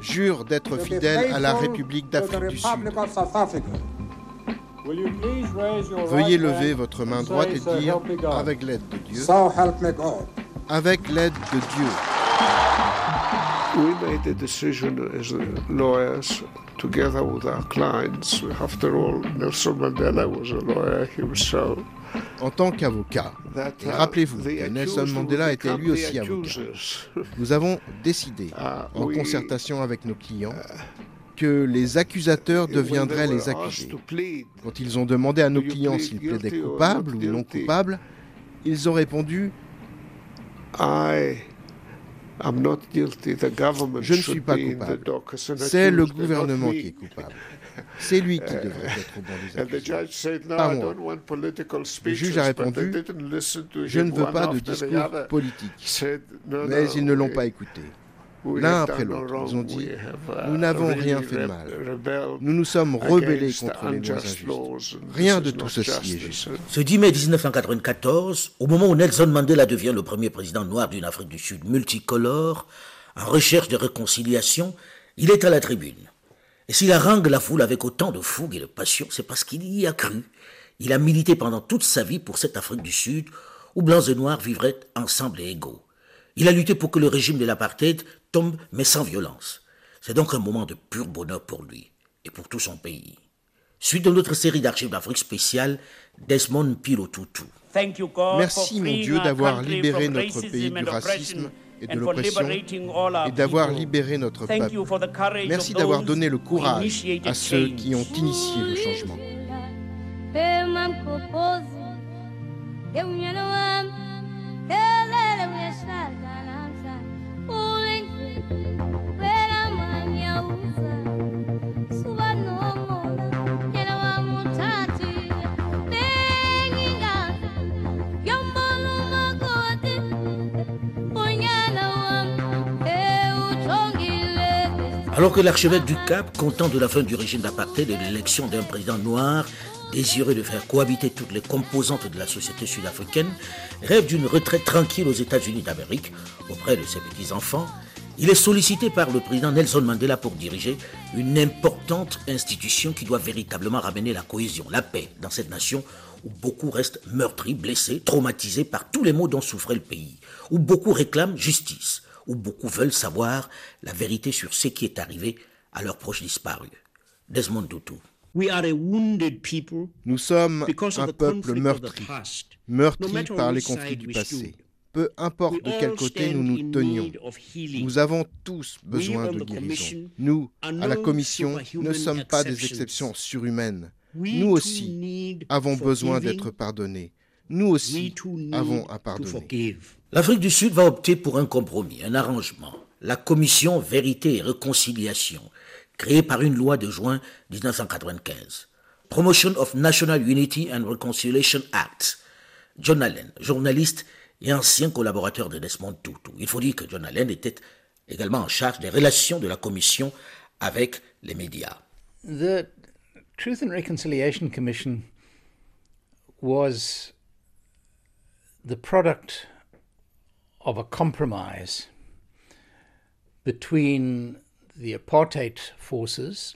jure d'être fidèle à la République d'Afrique du Sud. Veuillez lever votre main droite et dire, avec l'aide de Dieu, avec l'aide de Dieu. We made a decision as lawyers together with our clients. After all, Nelson Mandela was a lawyer himself. En tant qu'avocat, et rappelez-vous que Nelson Mandela était lui aussi avocat, nous avons décidé, en concertation avec nos clients, que les accusateurs deviendraient les accusés. Quand ils ont demandé à nos clients s'ils plaidaient coupables ou non coupables, ils ont répondu Je ne suis pas coupable. C'est le gouvernement qui est coupable. C'est lui qui devrait être dans les accusations. Pas moi. Le juge a répondu Je ne veux pas de discours politique. Mais ils ne l'ont pas écouté. L'un après l'autre, ils ont dit Nous n'avons rien fait de mal. Nous nous sommes rebellés contre les lois injustes. Rien de tout ceci est juste. Ce 10 mai 1994, au moment où Nelson Mandela devient le premier président noir d'une Afrique du Sud multicolore, en recherche de réconciliation, il est à la tribune. Et s'il harangue la foule avec autant de fougue et de passion, c'est parce qu'il y a cru. Il a milité pendant toute sa vie pour cette Afrique du Sud où blancs et noirs vivraient ensemble et égaux. Il a lutté pour que le régime de l'apartheid tombe, mais sans violence. C'est donc un moment de pur bonheur pour lui et pour tout son pays. Suite de notre série d'archives d'Afrique spéciale, Desmond Pilotutu. Merci mon Dieu d'avoir libéré notre pays du racisme et de l'oppression et d'avoir libéré notre peuple. Merci d'avoir donné le courage à ceux qui ont initié le changement. Alors que l'archevêque du Cap, content de la fin du régime d'apartheid et de l'élection d'un président noir, désireux de faire cohabiter toutes les composantes de la société sud-africaine, rêve d'une retraite tranquille aux États-Unis d'Amérique auprès de ses petits-enfants, il est sollicité par le président Nelson Mandela pour diriger une importante institution qui doit véritablement ramener la cohésion, la paix dans cette nation où beaucoup restent meurtris, blessés, traumatisés par tous les maux dont souffrait le pays, où beaucoup réclament justice, où beaucoup veulent savoir la vérité sur ce qui est arrivé à leurs proches disparus. Desmond Tutu. Nous sommes un peuple meurtri, meurtri par les conflits du passé. Peu importe de quel côté nous nous tenions, nous avons tous besoin de guérison. Nous, à la Commission, ne sommes pas des exceptions surhumaines. Nous aussi avons besoin d'être pardonnés. Nous aussi avons à pardonner. L'Afrique du Sud va opter pour un compromis, un arrangement. La commission Vérité et Réconciliation, créée par une loi de juin 1995. Promotion of National Unity and Reconciliation Act. John Allen, journaliste et ancien collaborateur de Desmond Tutu. Il faut dire que John Allen était également en charge des relations de la commission avec les médias. The Truth and Reconciliation Commission was the product of a compromise between the apartheid forces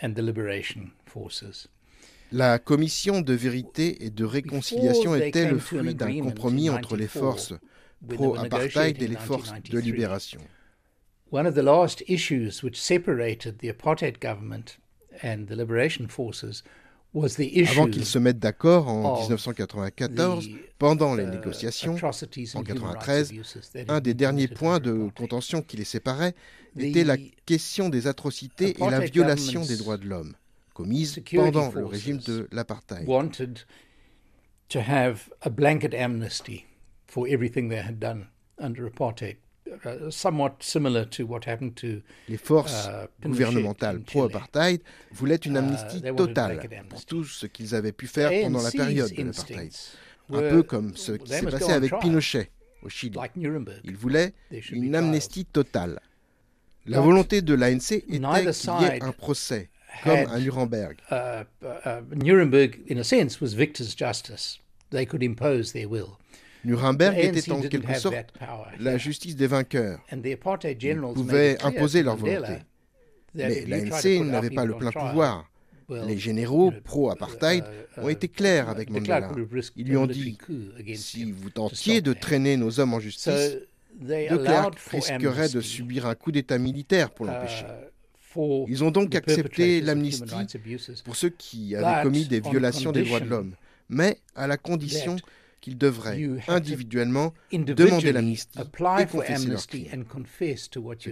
and the liberation forces. La commission de vérité et de réconciliation était le fruit d'un compromis entre les forces pro-apartheid et les forces de libération. One of the last issues which separated the apartheid government and the liberation forces avant qu'ils se mettent d'accord en 1994, pendant les négociations, en 1993, un des derniers points de contention qui les séparait était la question des atrocités et la violation des droits de l'homme commises pendant le régime de l'apartheid. to have a blanket amnesty for everything they had done under apartheid uh, somewhat similar to what happened to les forces uh, gouvernementales pro-apartheid voulaient une uh, amnistie totale pour tout ce qu'ils avaient pu faire pendant la période de l'apartheid. Un peu comme ce qui s'est passé avec Pinochet au Chili. Ils voulaient une amnistie totale. La volonté de l'ANC était qu'il y ait un procès, comme à Nuremberg. Nuremberg, in a sense, was victor's justice. They could impose their will. Nuremberg était en quelque sorte la justice des vainqueurs. Ils pouvaient imposer leur volonté. Mais l'ANC n'avait pas le plein pouvoir. Les généraux pro-apartheid uh, ont été clairs avec Mandela. Ils lui ont dit si vous tentiez de traîner nos hommes en justice, de Klerk risquerait de subir un coup d'État militaire pour l'empêcher. Uh, Ils ont donc accepté l'amnistie pour ceux qui avaient commis des violations des droits de l'homme, mais à la condition qu'ils devraient individuellement demander l'amnistie et confesser leurs crimes,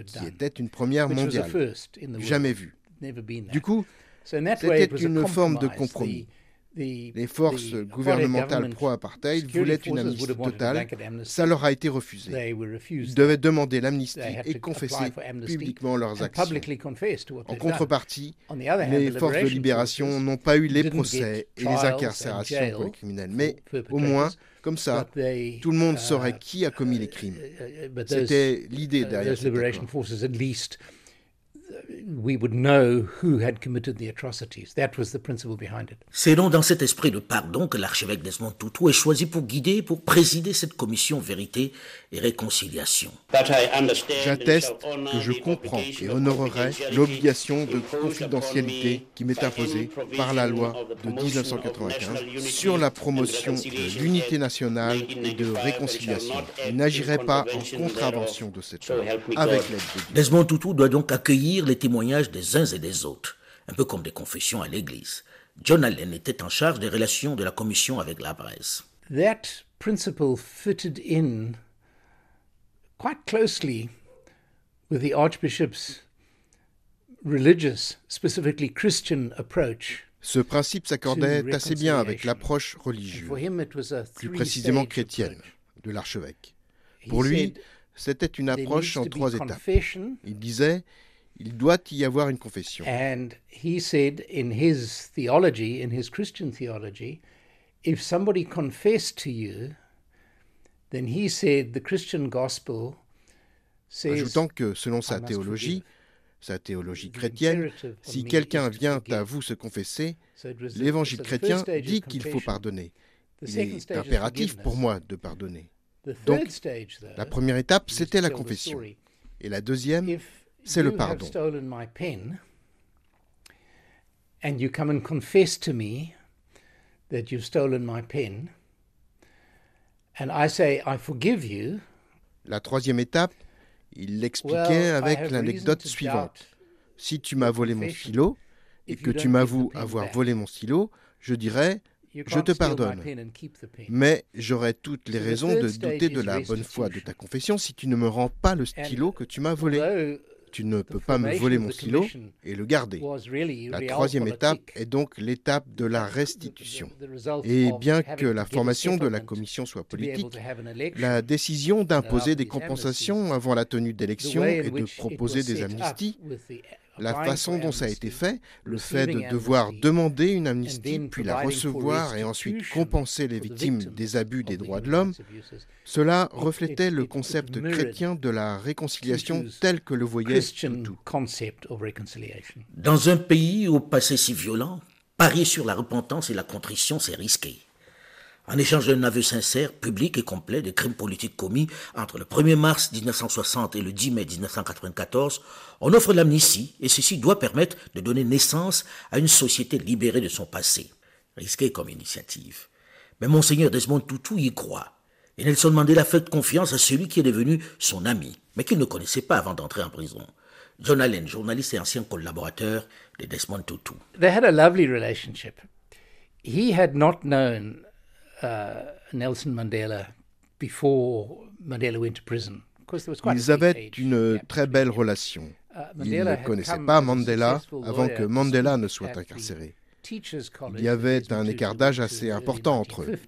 ce qui était une première mondiale, jamais vue. Du coup, c'était une forme de compromis. Les forces gouvernementales pro-apartheid voulaient une amnistie totale. Ça leur a été refusé. Ils devaient demander l'amnistie et confesser publiquement leurs actions. En contrepartie, les forces de libération n'ont pas eu les procès et les incarcérations pour les criminels. Mais au moins, comme ça, tout le monde saurait uh, qui a commis les crimes. Uh, uh, C'était l'idée derrière cette c'est donc dans cet esprit de pardon que l'archevêque Desmond Tutu est choisi pour guider, pour présider cette commission vérité et réconciliation. J'atteste que je comprends et honorerai l'obligation de confidentialité qui m'est imposée par la loi de 1995 sur la promotion de l'unité nationale et de réconciliation. Je n'agirai pas en contravention de cette loi avec l'aide de Dieu. Desmond Tutu doit donc accueillir les témoignages des uns et des autres, un peu comme des confessions à l'Église. John Allen était en charge des relations de la commission avec la presse. That principle fitted in quite closely with the Archbishop's religious, specifically Christian approach. Ce principe s'accordait assez bien avec l'approche religieuse, plus précisément chrétienne, de l'archevêque. Pour lui, c'était une approche en trois étapes. Il disait il doit y avoir une confession. And he said in his theology, in his Christian theology, if somebody confessed to you, then he said the Christian gospel says, Ajoutant que selon sa théologie, sa théologie chrétienne, si quelqu'un vient à vous se confesser, l'évangile chrétien dit qu'il faut pardonner. Il est impératif pour moi de pardonner. Donc, la première étape, c'était la confession. Et la deuxième, c'est le pardon. And you come and confess to me that you've stolen my pen, and I say, I forgive you. La troisième étape, il l'expliquait avec l'anecdote suivante. Si tu m'as volé mon stylo et que tu m'avoues avoir volé mon stylo, je dirais je te pardonne. Mais j'aurais toutes les raisons de douter de la bonne foi de ta confession si tu ne me rends pas le stylo que tu m'as volé tu ne peux pas me voler mon stylo et le garder. La troisième étape est donc l'étape de la restitution. Et bien que la formation de la commission soit politique, la décision d'imposer des compensations avant la tenue d'élections et de proposer des amnisties la façon dont ça a été fait, le fait de devoir demander une amnistie, puis la recevoir et ensuite compenser les victimes des abus des droits de l'homme, cela reflétait le concept chrétien de la réconciliation tel que le voyait tout. Dans un pays au passé si violent, parier sur la repentance et la contrition, c'est risqué. En échange d'un aveu sincère, public et complet des crimes politiques commis entre le 1er mars 1960 et le 10 mai 1994, on offre l'amnistie et ceci doit permettre de donner naissance à une société libérée de son passé. Risqué comme initiative. Mais Monseigneur Desmond Tutu y croit. Et Nelson Mandela fait confiance à celui qui est devenu son ami, mais qu'il ne connaissait pas avant d'entrer en prison. John Allen, journaliste et ancien collaborateur de Desmond Tutu. They had a lovely relationship. He had not known Nelson Mandela before Mandela went to prison. Ils avaient une très belle relation. Uh, Ils ne connaissaient pas Mandela avant que Mandela ne soit incarcéré. Il y avait un écart d'âge assez important entre eux.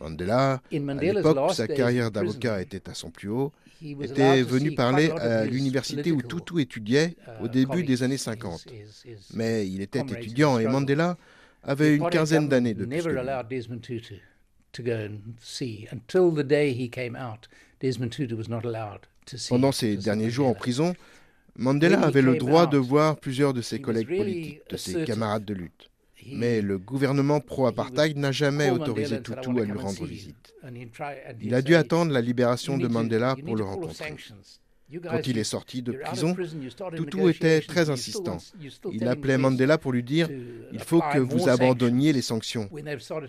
Mandela, à l'époque, sa carrière d'avocat était à son plus haut, était venu parler à l'université où Tutu étudiait au uh, début des années 50. Mais il était étudiant et Mandela avait une quinzaine d'années de plus Pendant ses derniers jours en prison, Mandela avait le droit de voir plusieurs de ses collègues politiques, de ses camarades de lutte. Mais le gouvernement pro-apartheid n'a jamais autorisé Tutu à lui rendre visite. Il a dû attendre la libération de Mandela pour le rencontrer. Quand il est sorti de prison, Tutu était très insistant. Il appelait Mandela pour lui dire Il faut que vous abandonniez les sanctions.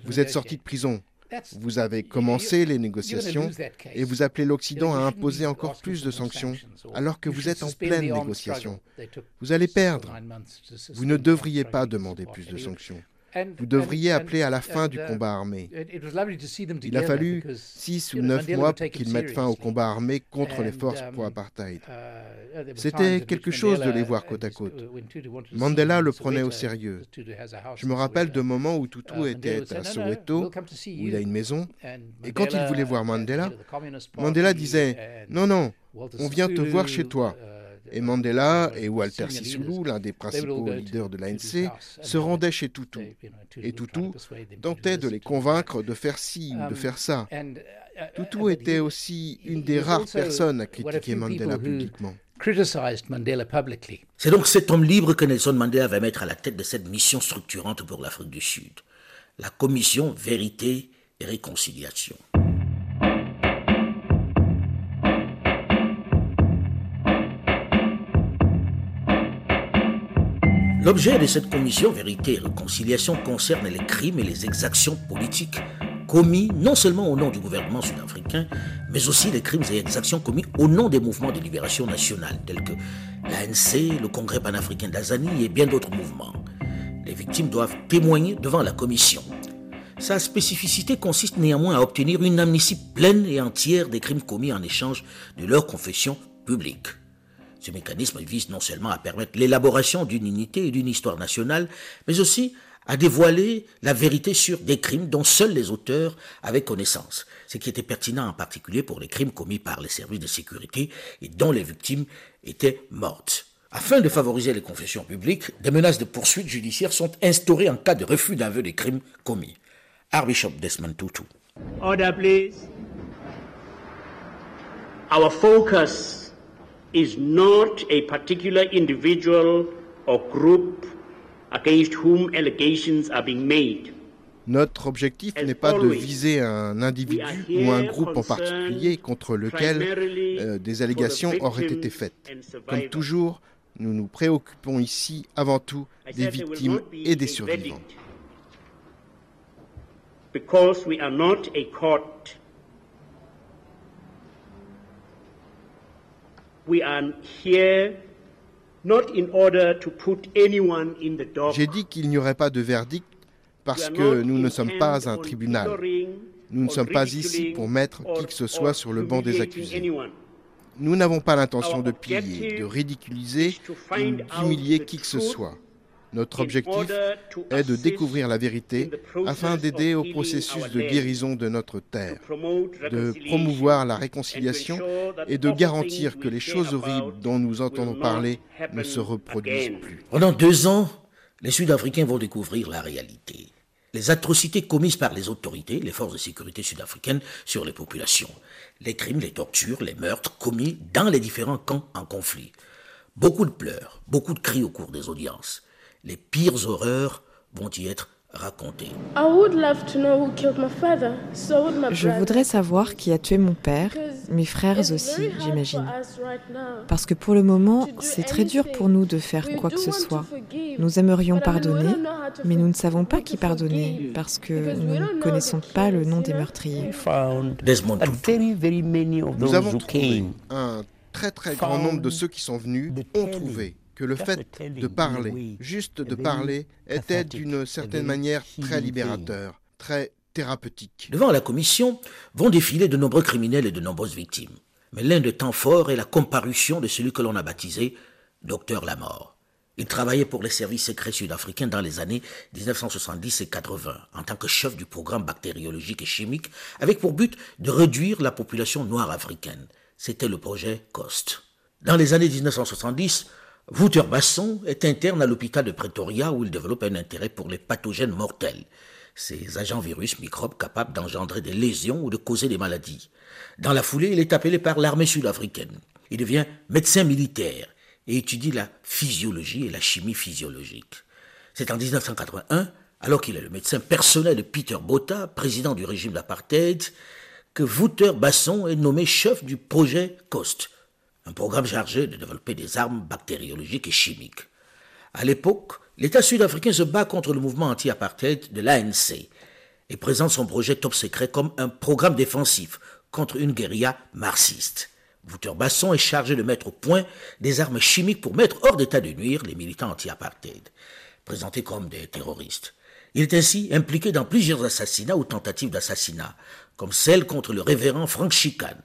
Vous êtes sorti de prison. Vous avez commencé les négociations et vous appelez l'Occident à imposer encore plus de sanctions alors que vous êtes en pleine négociation. Vous allez perdre. Vous ne devriez pas demander plus de sanctions. Vous devriez appeler à la fin du combat armé. Il a fallu six ou neuf mois pour qu'ils mettent fin au combat armé contre les forces pro-apartheid. C'était quelque chose de les voir côte à côte. Mandela le prenait au sérieux. Je me rappelle de moments où Tutu était à Soweto, où il a une maison, et quand il voulait voir Mandela, Mandela disait Non, non, on vient te voir chez toi. Et Mandela et Walter Sisulu, l'un des principaux leaders de l'ANC, se rendaient chez Tutu. Et Tutu tentait de les convaincre de faire ci ou de faire ça. Tutu était aussi une des rares personnes à critiquer Mandela publiquement. C'est donc cet homme libre que Nelson Mandela va mettre à la tête de cette mission structurante pour l'Afrique du Sud, la commission Vérité et Réconciliation. L'objet de cette commission Vérité et Réconciliation concerne les crimes et les exactions politiques commis non seulement au nom du gouvernement sud-africain, mais aussi les crimes et exactions commis au nom des mouvements de libération nationale, tels que l'ANC, le Congrès panafricain d'Azanie et bien d'autres mouvements. Les victimes doivent témoigner devant la commission. Sa spécificité consiste néanmoins à obtenir une amnistie pleine et entière des crimes commis en échange de leur confession publique. Ce mécanisme vise non seulement à permettre l'élaboration d'une unité et d'une histoire nationale, mais aussi à dévoiler la vérité sur des crimes dont seuls les auteurs avaient connaissance, ce qui était pertinent en particulier pour les crimes commis par les services de sécurité et dont les victimes étaient mortes. Afin de favoriser les confessions publiques, des menaces de poursuites judiciaires sont instaurées en cas de refus d'aveu des crimes commis. Archbishop Desmond Tutu. Order, please. Our focus is not a particular individual or group against whom allegations are being made. Notre objectif n'est pas de viser un individu ou un groupe en particulier contre lequel euh, des allégations auraient été faites. Comme toujours, nous nous préoccupons ici avant tout des victimes et des survivants. Because we are not a court J'ai dit qu'il n'y aurait pas de verdict parce que nous ne sommes pas un tribunal. Nous ne sommes pas ici pour mettre qui que ce soit sur le banc des accusés. Nous n'avons pas l'intention de piller, de ridiculiser ou d'humilier qui que ce soit. Notre objectif est de découvrir la vérité afin d'aider au processus de guérison de notre terre, de promouvoir la réconciliation et de garantir que les choses horribles dont nous entendons parler ne se reproduisent plus. Pendant deux ans, les Sud-Africains vont découvrir la réalité. Les atrocités commises par les autorités, les forces de sécurité sud-africaines sur les populations, les crimes, les tortures, les meurtres commis dans les différents camps en conflit. Beaucoup de pleurs, beaucoup de cris au cours des audiences les pires horreurs vont y être racontées. Je voudrais savoir qui a tué mon père, mes frères aussi, j'imagine. Parce que pour le moment, c'est très dur pour nous de faire quoi que ce soit. Nous aimerions pardonner, mais nous ne savons pas qui pardonner parce que nous ne connaissons pas le nom des meurtriers. Nous avons trouvé un très très grand nombre de ceux qui sont venus ont trouvé que le fait de parler, juste de parler, était d'une certaine manière très libérateur, très thérapeutique. Devant la commission vont défiler de nombreux criminels et de nombreuses victimes. Mais l'un des temps forts est la comparution de celui que l'on a baptisé Docteur la mort. Il travaillait pour les services secrets sud-africains dans les années 1970 et 80 en tant que chef du programme bactériologique et chimique avec pour but de réduire la population noire africaine. C'était le projet COST. Dans les années 1970, Wouter Basson est interne à l'hôpital de Pretoria où il développe un intérêt pour les pathogènes mortels, ces agents virus microbes capables d'engendrer des lésions ou de causer des maladies. Dans la foulée, il est appelé par l'armée sud-africaine. Il devient médecin militaire et étudie la physiologie et la chimie physiologique. C'est en 1981, alors qu'il est le médecin personnel de Peter Botha, président du régime d'apartheid, que Wouter Basson est nommé chef du projet COST, un programme chargé de développer des armes bactériologiques et chimiques. À l'époque, l'État sud-africain se bat contre le mouvement anti-apartheid de l'ANC et présente son projet top secret comme un programme défensif contre une guérilla marxiste. Wouter Basson est chargé de mettre au point des armes chimiques pour mettre hors d'état de nuire les militants anti-apartheid, présentés comme des terroristes. Il est ainsi impliqué dans plusieurs assassinats ou tentatives d'assassinat, comme celle contre le révérend Frank Chican,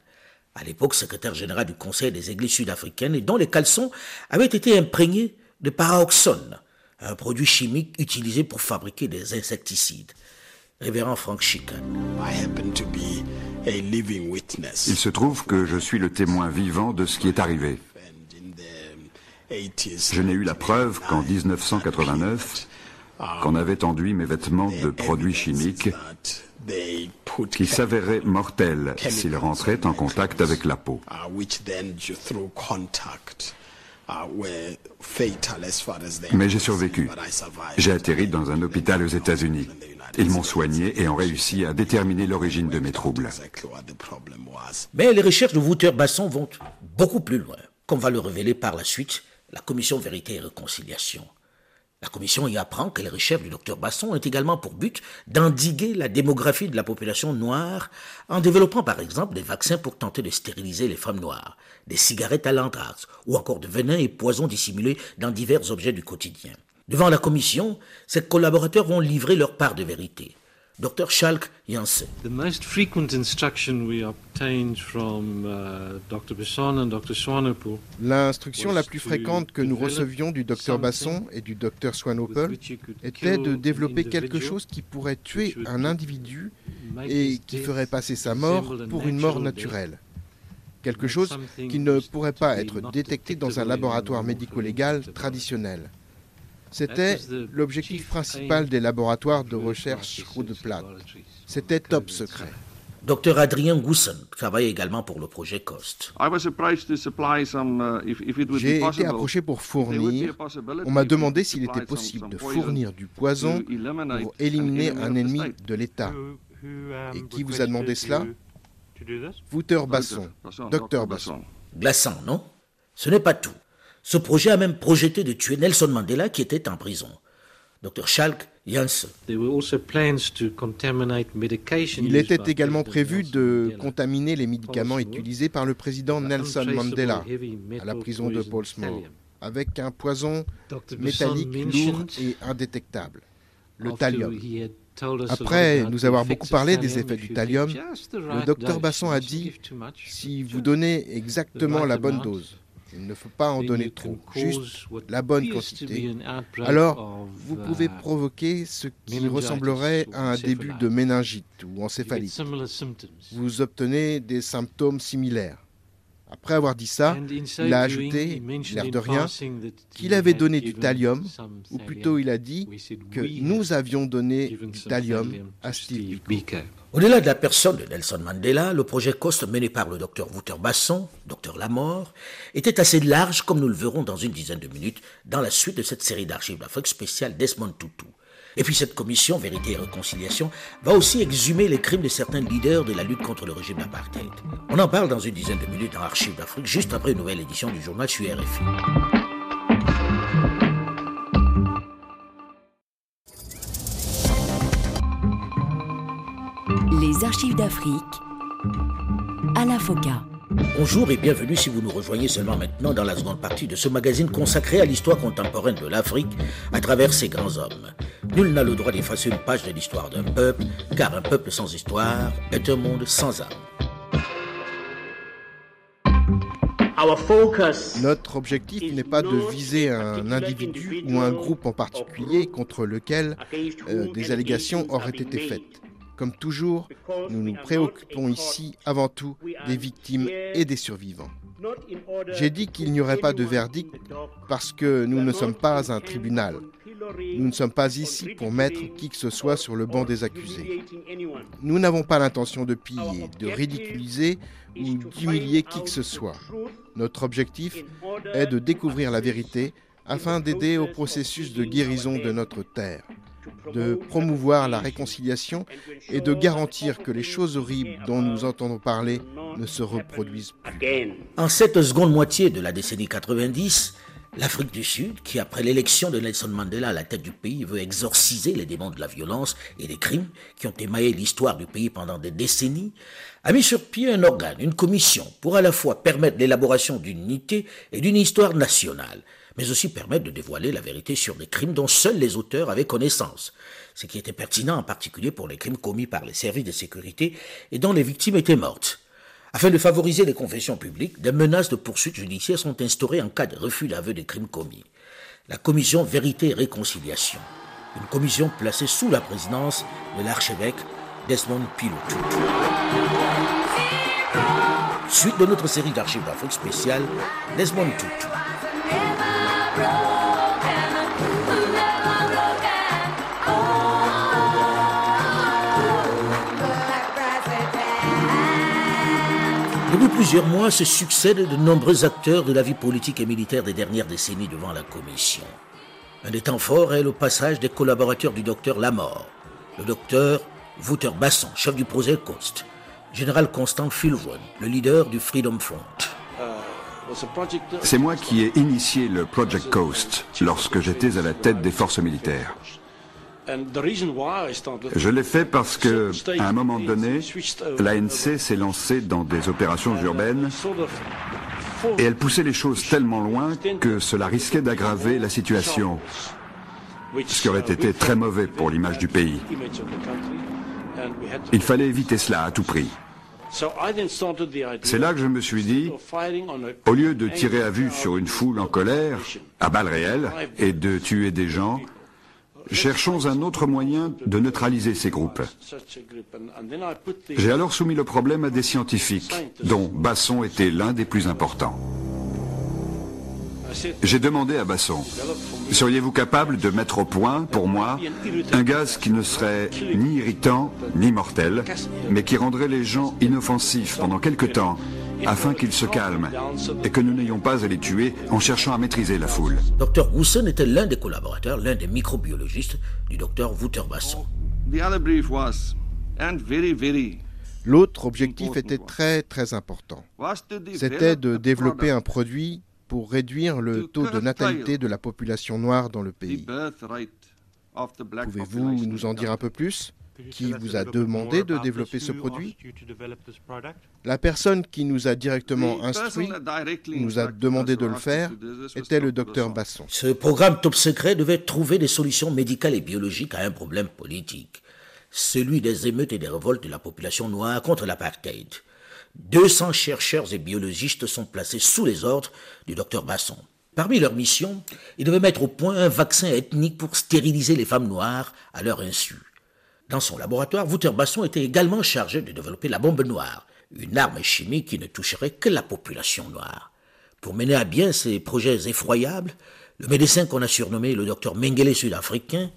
à l'époque secrétaire général du Conseil des églises sud-africaines et dont les caleçons avaient été imprégnés de paraoxone, un produit chimique utilisé pour fabriquer des insecticides. Révérend Frank Chican. Il se trouve que je suis le témoin vivant de ce qui est arrivé. Je n'ai eu la preuve qu'en 1989, qu'on avait enduit mes vêtements de produits chimiques qui s'avéraient mortels s'ils rentraient en contact avec la peau. Mais j'ai survécu. J'ai atterri dans un hôpital aux États-Unis. Ils m'ont soigné et ont réussi à déterminer l'origine de mes troubles. Mais les recherches de Wouter Basson vont beaucoup plus loin, comme va le révéler par la suite la Commission Vérité et Réconciliation. La commission y apprend que les recherches du docteur Basson ont également pour but d'endiguer la démographie de la population noire en développant par exemple des vaccins pour tenter de stériliser les femmes noires, des cigarettes à l'anthrax ou encore de venins et poisons dissimulés dans divers objets du quotidien. Devant la commission, ces collaborateurs vont livrer leur part de vérité. Dr. Schalk Janssen. L'instruction la plus fréquente que nous recevions du Dr Basson et du Dr Swanepoel était de développer quelque chose qui pourrait tuer un individu et qui ferait passer sa mort pour une mort naturelle. Quelque chose qui ne pourrait pas être détecté dans un laboratoire médico-légal traditionnel. C'était l'objectif principal des laboratoires de recherche Plat. C'était top secret. Dr Adrien Goussen travaille également pour le projet COST. J'ai été approché pour fournir. On m'a demandé s'il était possible de fournir du poison pour éliminer un ennemi de l'État. Et qui vous a demandé cela? Wouter Basson, docteur Basson. Glaçant, non? Ce n'est pas tout. Ce projet a même projeté de tuer Nelson Mandela qui était en prison. Dr Schalk Janssen. Il était également prévu de contaminer les médicaments utilisés par le président Nelson Mandela à la prison de Portsmouth avec un poison métallique lourd et indétectable, le thallium. Après nous avoir beaucoup parlé des effets du thallium, le docteur Basson a dit si vous donnez exactement la bonne dose, il ne faut pas en donner trop, juste la bonne quantité. Alors, vous pouvez uh, provoquer ce qui ressemblerait à un début de méningite ou encéphalite. Vous obtenez des symptômes similaires. Après avoir dit ça, il a ajouté, l'air de rien, qu'il avait donné du thallium, ou plutôt il a dit que nous avions donné du thallium à Steve Biko. Au-delà de la personne de Nelson Mandela, le projet COST mené par le docteur Wouter Basson, docteur Lamort, était assez large comme nous le verrons dans une dizaine de minutes dans la suite de cette série d'archives d'Afrique spéciale Desmond Tutu. Et puis cette commission Vérité et Réconciliation va aussi exhumer les crimes de certains leaders de la lutte contre le régime d'apartheid. On en parle dans une dizaine de minutes dans Archives d'Afrique, juste après une nouvelle édition du journal sur RFI. Les archives d'Afrique à la FOCA. Bonjour et bienvenue si vous nous rejoignez seulement maintenant dans la seconde partie de ce magazine consacré à l'histoire contemporaine de l'Afrique à travers ses grands hommes. Nul n'a le droit d'effacer une page de l'histoire d'un peuple, car un peuple sans histoire est un monde sans âme. Notre objectif n'est pas de viser un individu ou un groupe en particulier contre lequel euh, des allégations auraient été faites. Comme toujours, nous nous préoccupons ici avant tout des victimes et des survivants. J'ai dit qu'il n'y aurait pas de verdict parce que nous ne sommes pas un tribunal. Nous ne sommes pas ici pour mettre qui que ce soit sur le banc des accusés. Nous n'avons pas l'intention de piller, de ridiculiser ou d'humilier qui que ce soit. Notre objectif est de découvrir la vérité afin d'aider au processus de guérison de notre terre de promouvoir la réconciliation et de garantir que les choses horribles dont nous entendons parler ne se reproduisent plus. En cette seconde moitié de la décennie 90, L'Afrique du Sud, qui après l'élection de Nelson Mandela à la tête du pays veut exorciser les démons de la violence et des crimes qui ont émaillé l'histoire du pays pendant des décennies, a mis sur pied un organe, une commission, pour à la fois permettre l'élaboration d'une unité et d'une histoire nationale, mais aussi permettre de dévoiler la vérité sur des crimes dont seuls les auteurs avaient connaissance, ce qui était pertinent en particulier pour les crimes commis par les services de sécurité et dont les victimes étaient mortes. Afin de favoriser les confessions publiques, des menaces de poursuites judiciaires sont instaurées en cas de refus d'aveu des crimes commis. La commission Vérité et Réconciliation, une commission placée sous la présidence de l'archevêque Desmond Pilotu. Suite de notre série d'archives d'Afrique spéciale, Desmond Tutu. Depuis plusieurs mois se succèdent de nombreux acteurs de la vie politique et militaire des dernières décennies devant la commission. Un des temps forts est le passage des collaborateurs du docteur Lamort, le docteur Wouter Basson, chef du projet Coast, général Constant Philwon, le leader du Freedom Front. C'est moi qui ai initié le Project Coast lorsque j'étais à la tête des forces militaires. Je l'ai fait parce que, à un moment donné, l'ANC s'est lancée dans des opérations urbaines et elle poussait les choses tellement loin que cela risquait d'aggraver la situation, ce qui aurait été très mauvais pour l'image du pays. Il fallait éviter cela à tout prix. C'est là que je me suis dit, au lieu de tirer à vue sur une foule en colère, à balles réelles, et de tuer des gens, cherchons un autre moyen de neutraliser ces groupes. J'ai alors soumis le problème à des scientifiques, dont Basson était l'un des plus importants. J'ai demandé à Basson, seriez-vous capable de mettre au point, pour moi, un gaz qui ne serait ni irritant, ni mortel, mais qui rendrait les gens inoffensifs pendant quelque temps, afin qu'ils se calment et que nous n'ayons pas à les tuer en cherchant à maîtriser la foule. Dr Wilson était l'un des collaborateurs, l'un des microbiologistes du Dr Wouter Basson. L'autre objectif était très très important. C'était de développer un produit pour réduire le taux de natalité de la population noire dans le pays. Pouvez-vous nous en dire un peu plus? Qui vous a demandé de développer ce produit? La personne qui nous a directement instruit, nous a demandé de le faire, était le docteur Basson. Ce programme top secret devait trouver des solutions médicales et biologiques à un problème politique, celui des émeutes et des révoltes de la population noire contre l'apartheid. 200 chercheurs et biologistes sont placés sous les ordres du docteur Basson. Parmi leurs missions, ils devaient mettre au point un vaccin ethnique pour stériliser les femmes noires à leur insu. Dans son laboratoire, Wouter Basson était également chargé de développer la bombe noire, une arme chimique qui ne toucherait que la population noire. Pour mener à bien ces projets effroyables, le médecin qu'on a surnommé le docteur Mengele sud-africain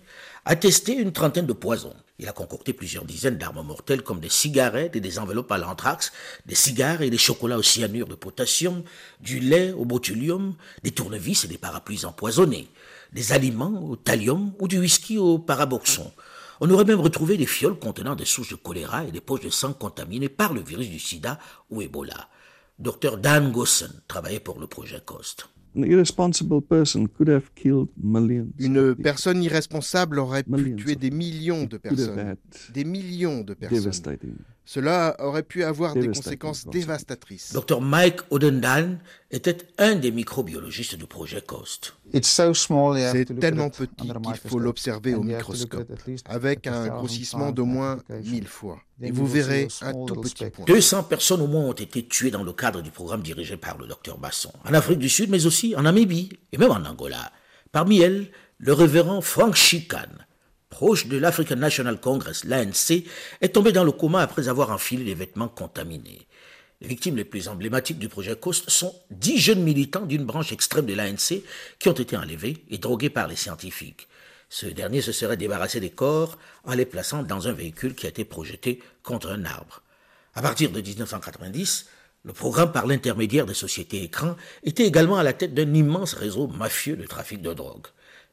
a testé une trentaine de poisons. Il a concocté plusieurs dizaines d'armes mortelles comme des cigarettes et des enveloppes à l'anthrax, des cigares et des chocolats au cyanure de potassium, du lait au botulium, des tournevis et des parapluies empoisonnés, des aliments au thallium ou du whisky au paraboxon. On aurait même retrouvé des fioles contenant des souches de choléra et des poches de sang contaminées par le virus du sida ou Ebola. Dr Dan Gossen travaillait pour le projet COST. Une personne irresponsable aurait pu tuer des millions de personnes. Des millions de personnes. Cela aurait pu avoir des conséquences dévastatrices. Dr Mike Odendan était un des microbiologistes du projet COST. C'est tellement petit qu'il faut l'observer au microscope, avec un grossissement d'au moins 1000 fois. Et vous verrez un tout petit point. 200 personnes au moins ont été tuées dans le cadre du programme dirigé par le docteur Basson, en Afrique du Sud, mais aussi en Namibie et même en Angola. Parmi elles, le révérend Frank Chican, proche de l'African National Congress, l'ANC, est tombé dans le coma après avoir enfilé des vêtements contaminés. Les victimes les plus emblématiques du projet COST sont dix jeunes militants d'une branche extrême de l'ANC qui ont été enlevés et drogués par les scientifiques. Ce dernier se serait débarrassé des corps en les plaçant dans un véhicule qui a été projeté contre un arbre. À partir de 1990, le programme par l'intermédiaire des sociétés écrans était également à la tête d'un immense réseau mafieux de trafic de drogue.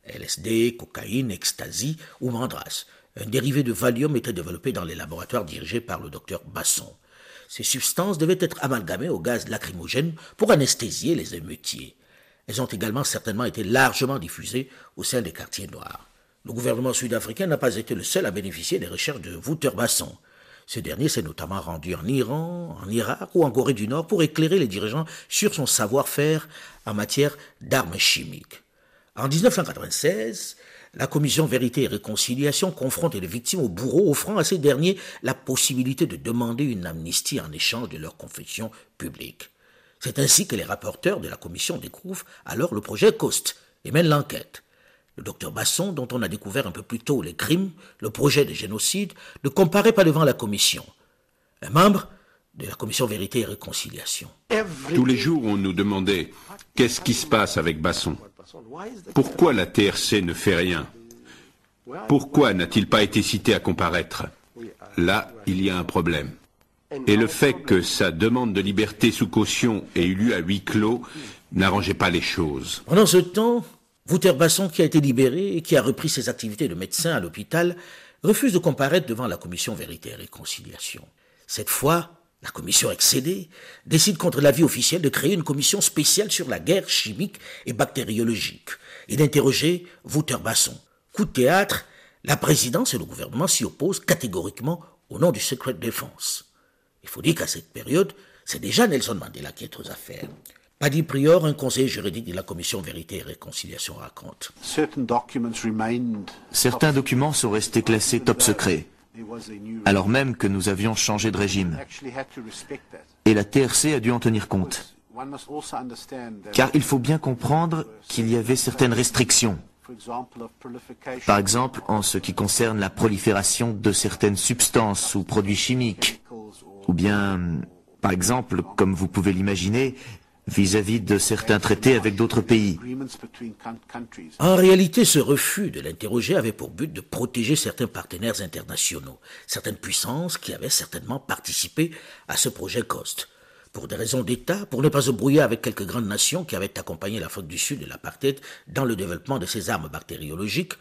LSD, cocaïne, ecstasy ou mandras. Un dérivé de Valium était développé dans les laboratoires dirigés par le docteur Basson. Ces substances devaient être amalgamées au gaz lacrymogène pour anesthésier les émeutiers. Elles ont également certainement été largement diffusées au sein des quartiers noirs. Le gouvernement sud-africain n'a pas été le seul à bénéficier des recherches de Wouter Basson. Ce dernier s'est notamment rendu en Iran, en Irak ou en Corée du Nord pour éclairer les dirigeants sur son savoir-faire en matière d'armes chimiques. En 1996, la commission Vérité et Réconciliation confronte les victimes au bourreau, offrant à ces derniers la possibilité de demander une amnistie en échange de leur confession publique. C'est ainsi que les rapporteurs de la commission découvrent alors le projet COST et mènent l'enquête. Le docteur Basson, dont on a découvert un peu plus tôt les crimes, le projet de génocide, ne comparaît pas devant la commission. Un membre de la commission Vérité et Réconciliation. Tous les jours, on nous demandait qu'est-ce qui se passe avec Basson? Pourquoi la TRC ne fait rien? Pourquoi n'a-t-il pas été cité à comparaître? Là, il y a un problème. Et le fait que sa demande de liberté sous caution ait eu lieu à huis clos n'arrangeait pas les choses. Pendant ce temps, Wouter Basson, qui a été libéré et qui a repris ses activités de médecin à l'hôpital, refuse de comparaître devant la commission Vérité et Réconciliation. Cette fois, la commission excédée décide contre l'avis officiel de créer une commission spéciale sur la guerre chimique et bactériologique et d'interroger Wouter Basson. Coup de théâtre, la présidence et le gouvernement s'y opposent catégoriquement au nom du secret défense. Il faut dire qu'à cette période, c'est déjà Nelson Mandela qui est aux affaires. Paddy Prior, un conseiller juridique de la commission Vérité et Réconciliation, raconte. Certains documents sont restés classés top secret alors même que nous avions changé de régime. Et la TRC a dû en tenir compte. Car il faut bien comprendre qu'il y avait certaines restrictions. Par exemple, en ce qui concerne la prolifération de certaines substances ou produits chimiques. Ou bien, par exemple, comme vous pouvez l'imaginer, vis-à-vis de certains traités avec d'autres pays. En réalité, ce refus de l'interroger avait pour but de protéger certains partenaires internationaux, certaines puissances qui avaient certainement participé à ce projet COST. Pour des raisons d'État, pour ne pas se brouiller avec quelques grandes nations qui avaient accompagné l'Afrique du Sud et l'apartheid dans le développement de ces armes bactériologiques,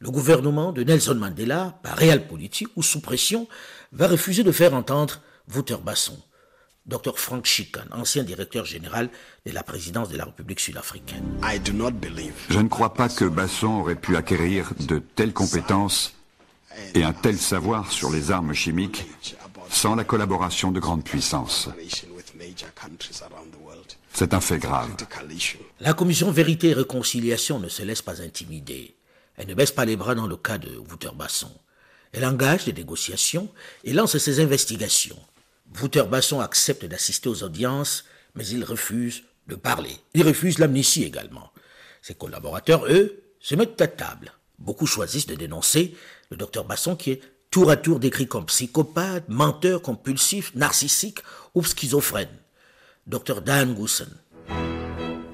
le gouvernement de Nelson Mandela, par réel politique ou sous pression, va refuser de faire entendre Wouter Basson. Dr Frank Chican, ancien directeur général de la présidence de la République sud-africaine. Je ne crois pas que Basson aurait pu acquérir de telles compétences et un tel savoir sur les armes chimiques sans la collaboration de grandes puissances. C'est un fait grave. La commission Vérité et Réconciliation ne se laisse pas intimider. Elle ne baisse pas les bras dans le cas de Wouter Basson. Elle engage des négociations et lance ses investigations. Wouter Basson accepte d'assister aux audiences, mais il refuse de parler. Il refuse l'amnistie également. Ses collaborateurs, eux, se mettent à table. Beaucoup choisissent de dénoncer le docteur Basson qui est tour à tour décrit comme psychopathe, menteur compulsif, narcissique ou schizophrène. Docteur Dan Goosen.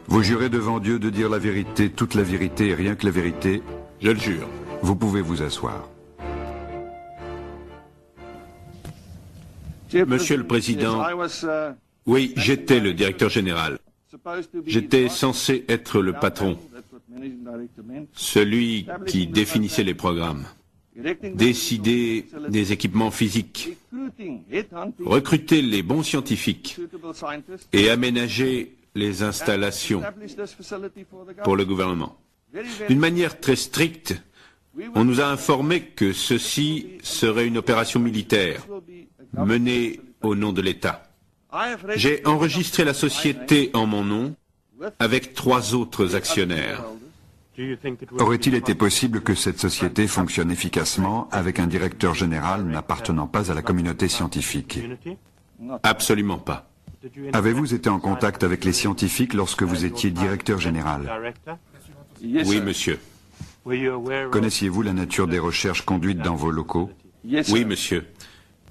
Vous jurez devant Dieu de dire la vérité, toute la vérité et rien que la vérité Je le jure. Vous pouvez vous asseoir. Monsieur le Président, oui, j'étais le directeur général. J'étais censé être le patron, celui qui définissait les programmes, décider des équipements physiques, recruter les bons scientifiques et aménager les installations pour le gouvernement. D'une manière très stricte, on nous a informé que ceci serait une opération militaire menée au nom de l'État. J'ai enregistré la société en mon nom avec trois autres actionnaires. Aurait-il été possible que cette société fonctionne efficacement avec un directeur général n'appartenant pas à la communauté scientifique? Absolument pas. Avez-vous été en contact avec les scientifiques lorsque vous étiez directeur général? Oui, monsieur. Connaissiez-vous la nature des recherches conduites dans vos locaux? Oui, monsieur.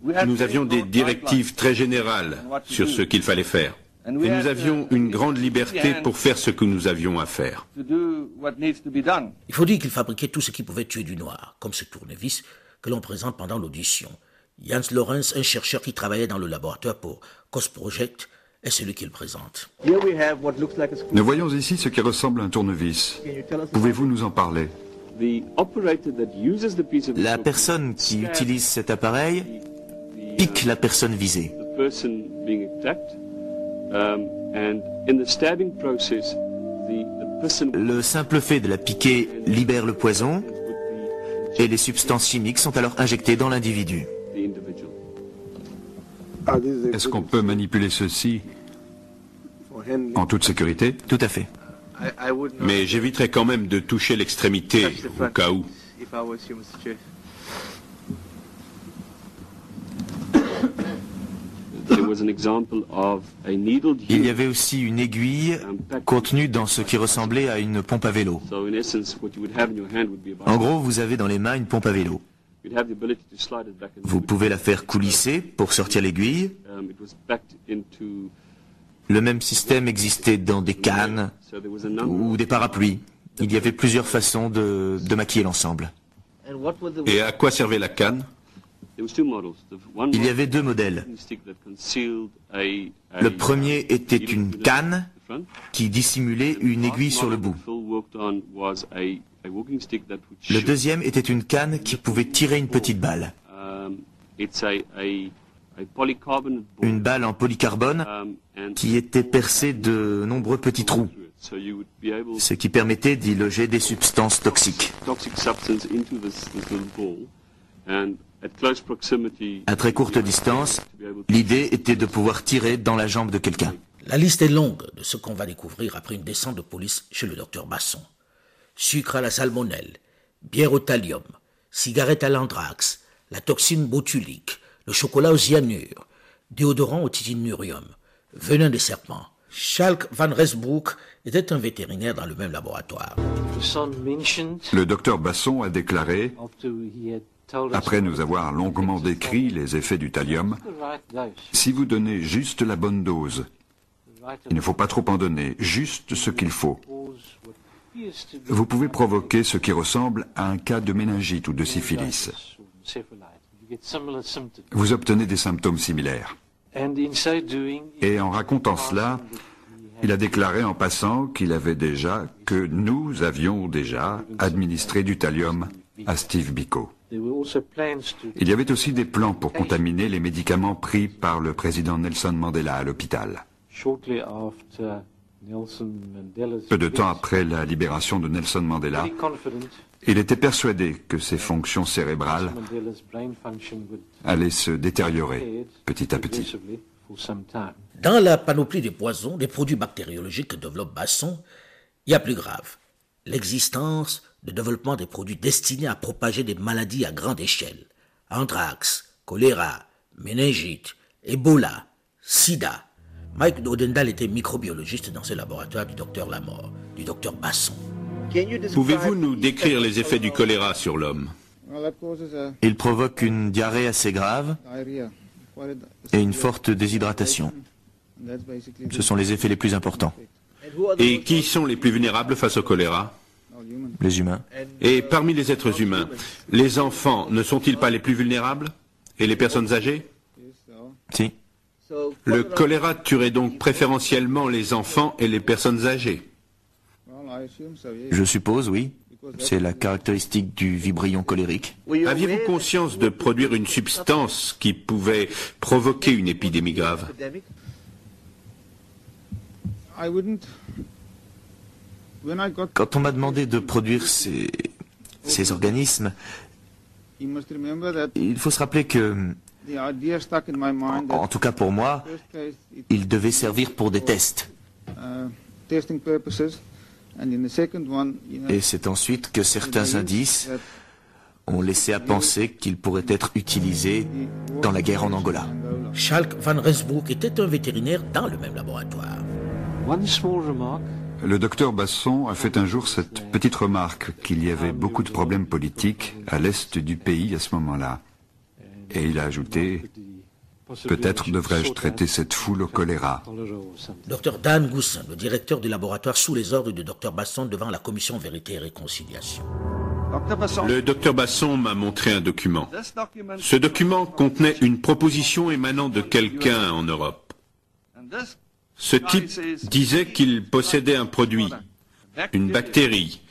Nous avions des directives très générales sur ce qu'il fallait faire. Et nous avions une grande liberté pour faire ce que nous avions à faire. Il faut dire qu'il fabriquait tout ce qui pouvait tuer du noir, comme ce tournevis que l'on présente pendant l'audition. Jans Lorenz, un chercheur qui travaillait dans le laboratoire pour COSPROJECT, est celui qui le présente. Nous voyons ici ce qui ressemble à un tournevis. Pouvez-vous nous en parler? La personne qui utilise cet appareil pique la personne visée. Le simple fait de la piquer libère le poison et les substances chimiques sont alors injectées dans l'individu. Est-ce qu'on peut manipuler ceci en toute sécurité? Tout à fait. Mais j'éviterai quand même de toucher l'extrémité au cas où. Il y avait aussi une aiguille contenue dans ce qui ressemblait à une pompe à vélo. En gros, vous avez dans les mains une pompe à vélo. Vous pouvez la faire coulisser pour sortir l'aiguille. Le même système existait dans des cannes ou des parapluies. Il y avait plusieurs façons de, maquiller l'ensemble. Et à quoi servait la canne? Il y avait deux modèles. Le premier était une canne qui dissimulait une aiguille sur le bout. Le deuxième était une canne qui pouvait tirer une petite balle. Une balle en polycarbone qui était percée de nombreux petits trous, ce qui permettait d'y loger des substances toxiques. À très courte distance, l'idée était de pouvoir tirer dans la jambe de quelqu'un. La liste est longue de ce qu'on va découvrir après une descente de police chez le docteur Basson sucre à la salmonelle, bière au thallium, cigarette à l'anthrax, la toxine botulique, le chocolat au cyanure, déodorant au titinurium, venin de serpent. Schalk van Resbroek était un vétérinaire dans le même laboratoire. Le docteur Basson a déclaré, après nous avoir longuement décrit les effets du thallium, si vous donnez juste la bonne dose, il ne faut pas trop en donner, juste ce qu'il faut. Vous pouvez provoquer ce qui ressemble à un cas de méningite ou de syphilis. Vous obtenez des symptômes similaires. Et en racontant cela, il a déclaré en passant qu'il avait déjà, que nous avions déjà administré du thallium à Steve Biko. Il y avait aussi des plans pour contaminer les médicaments pris par le président Nelson Mandela à l'hôpital. Peu de temps après la libération de Nelson Mandela, il était persuadé que ses fonctions cérébrales allaient se détériorer petit à petit. Dans la panoplie des poisons, des produits bactériologiques que développe Basson, il y a plus grave, l'existence de développement des produits destinés à propager des maladies à grande échelle. Anthrax, choléra, méningite, Ebola, sida, Mike Odendal était microbiologiste dans ce laboratoire du docteur Lamort, du docteur Basson. Pouvez-vous nous décrire les effets du choléra sur l'homme? Il provoque une diarrhée assez grave et une forte déshydratation. Ce sont les effets les plus importants. Et qui sont les plus vulnérables face au choléra? Les humains. Et parmi les êtres humains, les enfants ne sont-ils pas les plus vulnérables? Et les personnes âgées? Si. Le choléra tuerait donc préférentiellement les enfants et les personnes âgées Je suppose, oui. C'est la caractéristique du vibrion colérique. Aviez-vous conscience de produire une substance qui pouvait provoquer une épidémie grave? Quand on m'a demandé de produire ces, ces organismes, il faut se rappeler que En tout cas pour moi, il devait servir pour des tests. Et c'est ensuite que certains indices ont laissé à penser qu'il pourrait être utilisé dans la guerre en Angola. Schalk van Rensbroek était un vétérinaire dans le même laboratoire. Le docteur Basson a fait un jour cette petite remarque qu'il y avait beaucoup de problèmes politiques à l'est du pays à ce moment-là. Et il a ajouté Peut-être devrais-je traiter cette foule au choléra. Dr Dan Goussin, le directeur du laboratoire sous les ordres du Dr Basson devant la commission Vérité et Réconciliation. Le docteur Basson m'a montré un document. Ce document contenait une proposition émanant de quelqu'un en Europe. Ce type disait qu'il possédait un produit, une bactérie,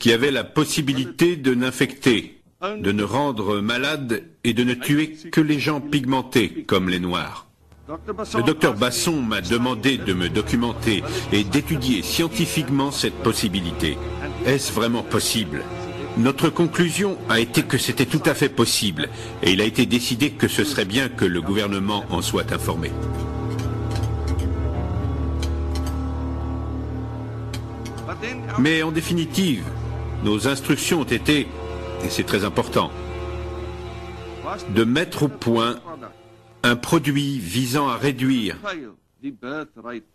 qui avait la possibilité de n'infecter, de ne rendre malade et de ne tuer que les gens pigmentés comme les Noirs. Le docteur Basson m'a demandé de me documenter et d'étudier scientifiquement cette possibilité. Est-ce vraiment possible? Notre conclusion a été que c'était tout à fait possible et il a été décidé que ce serait bien que le gouvernement en soit informé. Mais en définitive, nos instructions ont été, et c'est très important, de mettre au point un produit visant à réduire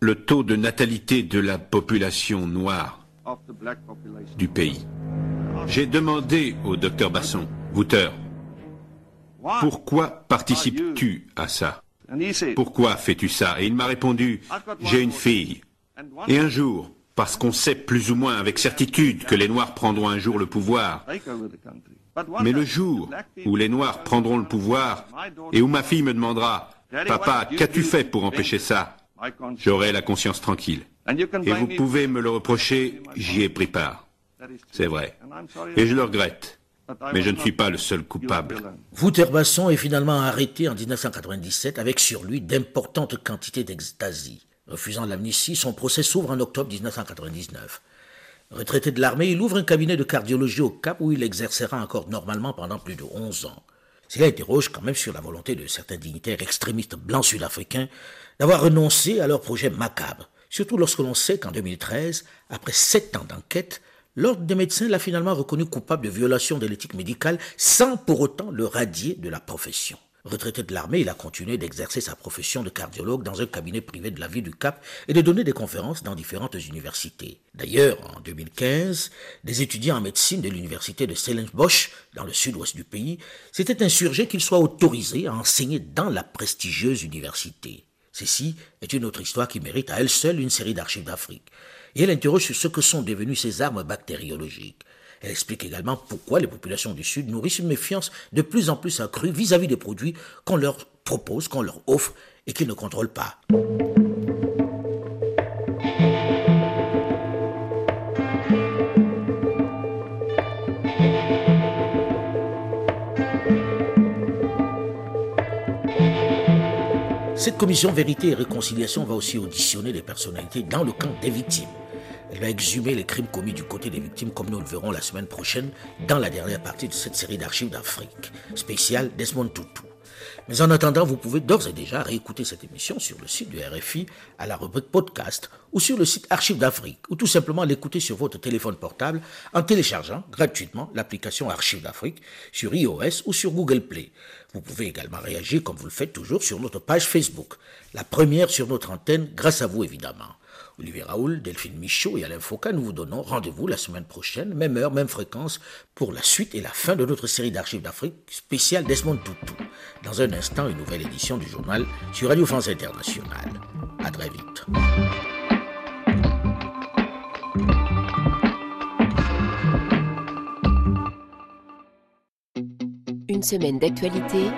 le taux de natalité de la population noire du pays. J'ai demandé au docteur Basson, Wouter, pourquoi participes-tu à ça? Pourquoi fais-tu ça? Et il m'a répondu, j'ai une fille. Et un jour, parce qu'on sait plus ou moins avec certitude que les Noirs prendront un jour le pouvoir. Mais le jour où les Noirs prendront le pouvoir et où ma fille me demandera Papa, qu'as-tu fait pour empêcher ça? J'aurai la conscience tranquille. Et vous pouvez me le reprocher, j'y ai pris part. C'est vrai. Et je le regrette. Mais je ne suis pas le seul coupable. Wouter Basson est finalement arrêté en 1997 avec sur lui d'importantes quantités d'ecstasy. Refusant l'amnistie, son procès s'ouvre en octobre 1999. Retraité de l'armée, il ouvre un cabinet de cardiologie au Cap où il exercera encore normalement pendant plus de 11 ans. Cela interroge quand même sur la volonté de certains dignitaires extrémistes blancs sud-africains d'avoir renoncé à leur projet macabre, surtout lorsque l'on sait qu'en 2013, après sept ans d'enquête, l'Ordre des médecins l'a finalement reconnu coupable de violation de l'éthique médicale sans pour autant le radier de la profession. Retraité de l'armée, il a continué d'exercer sa profession de cardiologue dans un cabinet privé de la ville du Cap et de donner des conférences dans différentes universités. D'ailleurs, en 2015, des étudiants en médecine de l'université de Stellenbosch, dans le sud-ouest du pays, s'étaient insurgés qu'ils soient autorisés à enseigner dans la prestigieuse université. Ceci est une autre histoire qui mérite à elle seule une série d'archives d'Afrique. Et elle interroge sur ce que sont devenues ces armes bactériologiques. Elle explique également pourquoi les populations du Sud nourrissent une méfiance de plus en plus accrue vis-à-vis des produits qu'on leur propose, qu'on leur offre et qu'ils ne contrôlent pas. Cette commission Vérité et Réconciliation va aussi auditionner les personnalités dans le camp des victimes. Elle va exhumer les crimes commis du côté des victimes comme nous le verrons la semaine prochaine dans la dernière partie de cette série d'archives d'Afrique, spéciale Desmond Tutu. Mais en attendant, vous pouvez d'ores et déjà réécouter cette émission sur le site du RFI à la rubrique podcast ou sur le site Archives d'Afrique ou tout simplement l'écouter sur votre téléphone portable en téléchargeant gratuitement l'application Archives d'Afrique sur iOS ou sur Google Play. Vous pouvez également réagir comme vous le faites toujours sur notre page Facebook, la première sur notre antenne grâce à vous évidemment. Olivier Raoul, Delphine Michaud et Alain Foucault, nous vous donnons rendez-vous la semaine prochaine, même heure, même fréquence, pour la suite et la fin de notre série d'archives d'Afrique spéciale Desmond Tutu. Dans un instant, une nouvelle édition du journal sur Radio France Internationale. À très vite. Une semaine d'actualité